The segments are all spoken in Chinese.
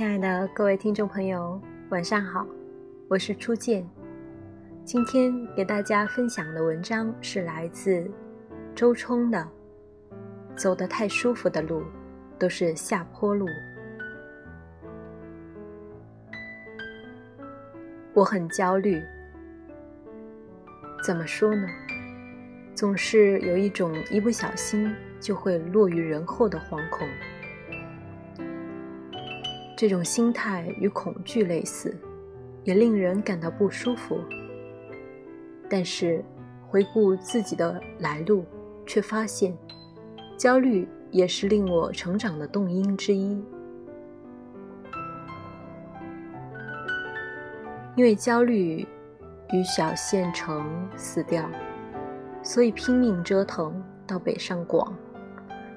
亲爱的各位听众朋友，晚上好，我是初见。今天给大家分享的文章是来自周冲的《走得太舒服的路都是下坡路》。我很焦虑，怎么说呢？总是有一种一不小心就会落于人后的惶恐。这种心态与恐惧类似，也令人感到不舒服。但是回顾自己的来路，却发现，焦虑也是令我成长的动因之一。因为焦虑与小县城死掉，所以拼命折腾到北上广。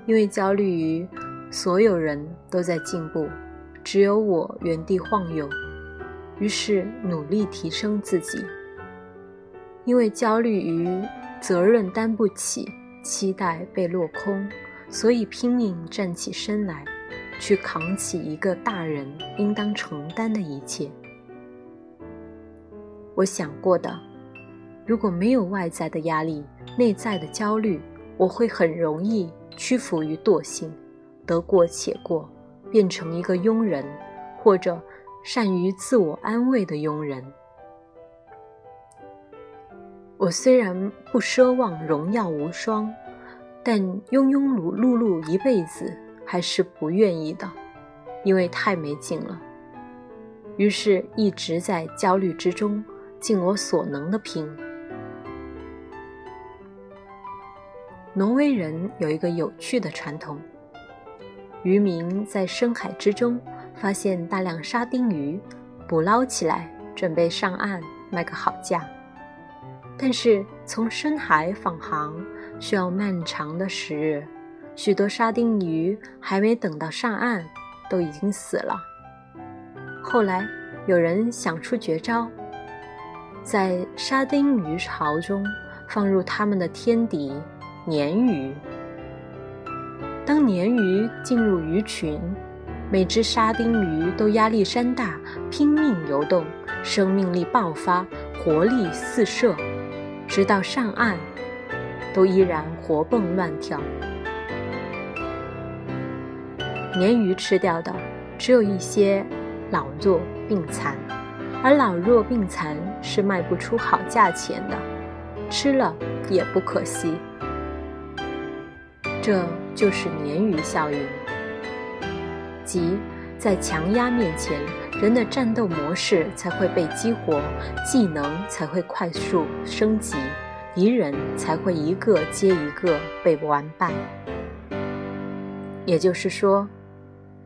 因为焦虑于所有人都在进步。只有我原地晃悠，于是努力提升自己。因为焦虑于责任担不起，期待被落空，所以拼命站起身来，去扛起一个大人应当承担的一切。我想过的，如果没有外在的压力，内在的焦虑，我会很容易屈服于惰性，得过且过。变成一个庸人，或者善于自我安慰的庸人。我虽然不奢望荣耀无双，但庸庸碌碌碌一辈子还是不愿意的，因为太没劲了。于是，一直在焦虑之中，尽我所能的拼。挪威人有一个有趣的传统。渔民在深海之中发现大量沙丁鱼，捕捞起来，准备上岸卖个好价。但是从深海返航需要漫长的时日，许多沙丁鱼还没等到上岸，都已经死了。后来有人想出绝招，在沙丁鱼巢中放入他们的天敌——鲶鱼。当鲶鱼进入鱼群，每只沙丁鱼都压力山大，拼命游动，生命力爆发，活力四射，直到上岸，都依然活蹦乱跳。鲶鱼吃掉的只有一些老弱病残，而老弱病残是卖不出好价钱的，吃了也不可惜。这。就是鲶鱼效应，即在强压面前，人的战斗模式才会被激活，技能才会快速升级，敌人才会一个接一个被完败。也就是说，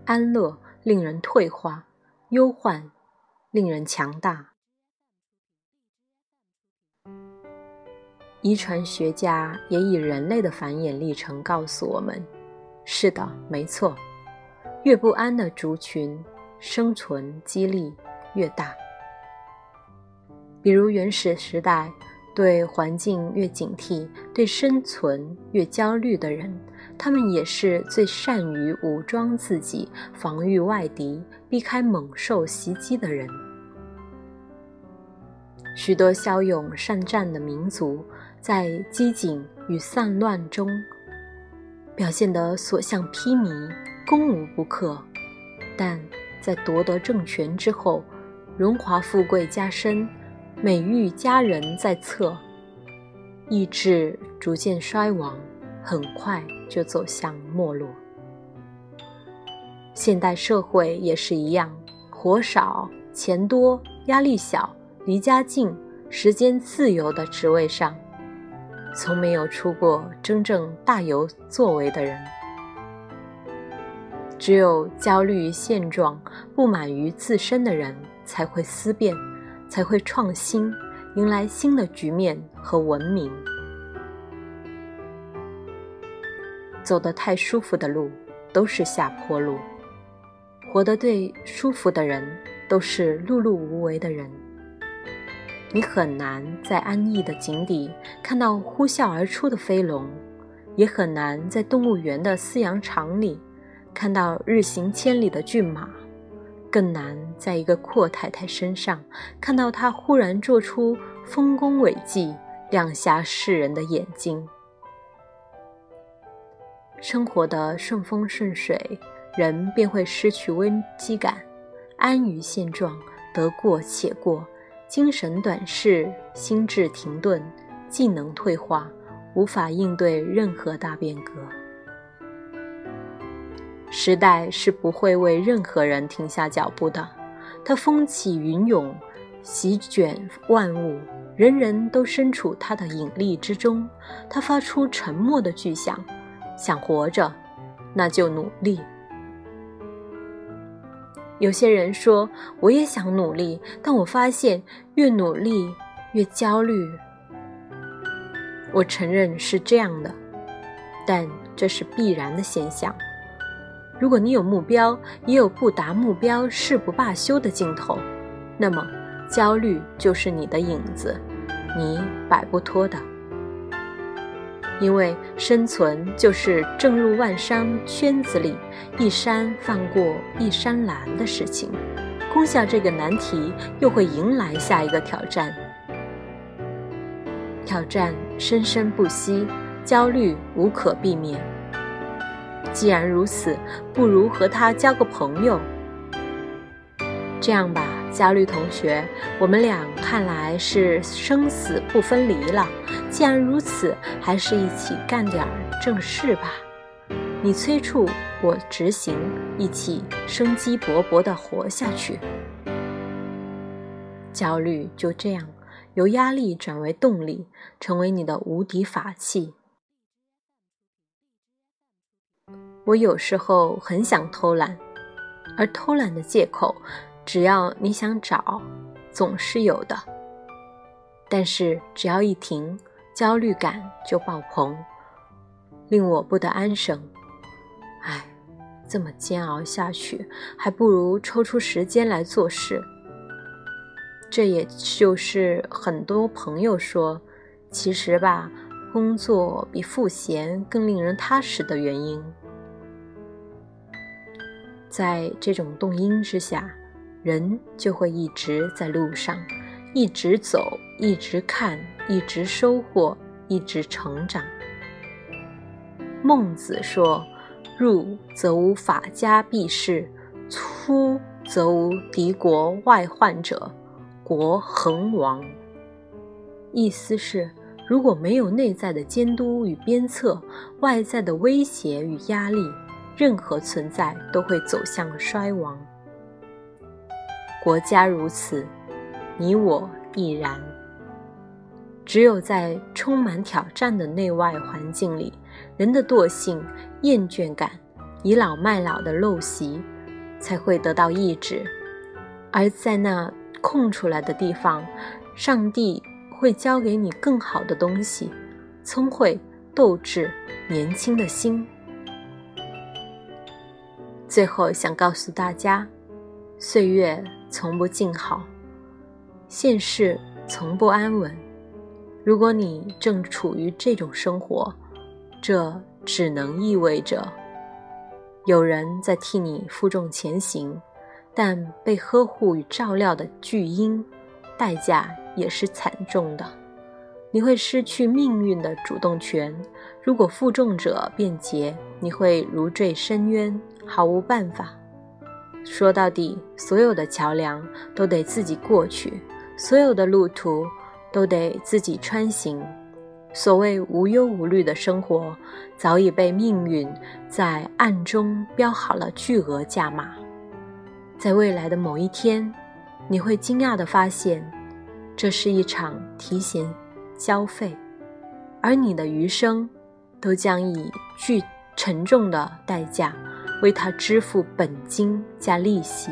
安乐令人退化，忧患令人强大。遗传学家也以人类的繁衍历程告诉我们：是的，没错，越不安的族群，生存几率越大。比如原始时代，对环境越警惕、对生存越焦虑的人，他们也是最善于武装自己、防御外敌、避开猛兽袭击的人。许多骁勇善战的民族。在机警与散乱中，表现得所向披靡、攻无不克；但在夺得政权之后，荣华富贵加身，美誉佳人在侧，意志逐渐衰亡，很快就走向没落。现代社会也是一样，活少、钱多、压力小、离家近、时间自由的职位上。从没有出过真正大有作为的人，只有焦虑于现状、不满于自身的人，才会思变，才会创新，迎来新的局面和文明。走得太舒服的路，都是下坡路；活得最舒服的人，都是碌碌无为的人。你很难在安逸的井底看到呼啸而出的飞龙，也很难在动物园的饲养场里看到日行千里的骏马。更难在一个阔太太身上看到她忽然做出丰功伟绩，亮瞎世人的眼睛。生活的顺风顺水，人便会失去危机感，安于现状，得过且过，精神短视，心智停顿，技能退化，无法应对任何大变革。时代是不会为任何人停下脚步的，它风起云涌，席卷万物，人人都身处它的引力之中。它发出沉默的巨响，想活着，那就努力。有些人说，我也想努力，但我发现越努力越焦虑。我承认是这样的，但这是必然的现象。如果你有目标，也有不达目标誓不罢休的劲头，那么焦虑就是你的影子，你摆不脱的。因为生存就是正入万山圈子里，一山放过一山拦的事情。攻下这个难题，又会迎来下一个挑战。挑战生生不息，焦虑无可避免。既然如此，不如和他交个朋友。这样吧，焦虑同学，我们俩看来是生死不分离了。既然如此，还是一起干点正事吧。你催促，我执行，一起生机勃勃地活下去。焦虑就这样由压力转为动力，成为你的无敌法器。我有时候很想偷懒，而偷懒的借口，只要你想找，总是有的。但是只要一停，焦虑感就爆棚，令我不得安生。唉，这么煎熬下去，还不如抽出时间来做事。这也就是很多朋友说，其实吧，工作比赋闲更令人踏实的原因。在这种动因之下，人就会一直在路上，一直走，一直看，一直收获，一直成长。孟子说：“入则无法家避世，出则无敌国外患者，国恒亡。”意思是，如果没有内在的监督与鞭策，外在的威胁与压力。任何存在都会走向衰亡。国家如此，你我亦然。只有在充满挑战的内外环境里，人的惰性、厌倦感、倚老卖老的陋习，才会得到抑制。而在那空出来的地方，上帝会教给你更好的东西：聪慧、斗志、年轻的心。最后想告诉大家，岁月从不静好，现世从不安稳。如果你正处于这种生活，这只能意味着有人在替你负重前行，但被呵护与照料的巨婴，代价也是惨重的。你会失去命运的主动权。如果负重者便捷，你会如坠深渊。毫无办法。说到底，所有的桥梁都得自己过去，所有的路途都得自己穿行。所谓无忧无虑的生活，早已被命运在暗中标好了巨额价码。在未来的某一天，你会惊讶地发现，这是一场提前消费，而你的余生都将以巨沉重的代价。为他支付本金加利息。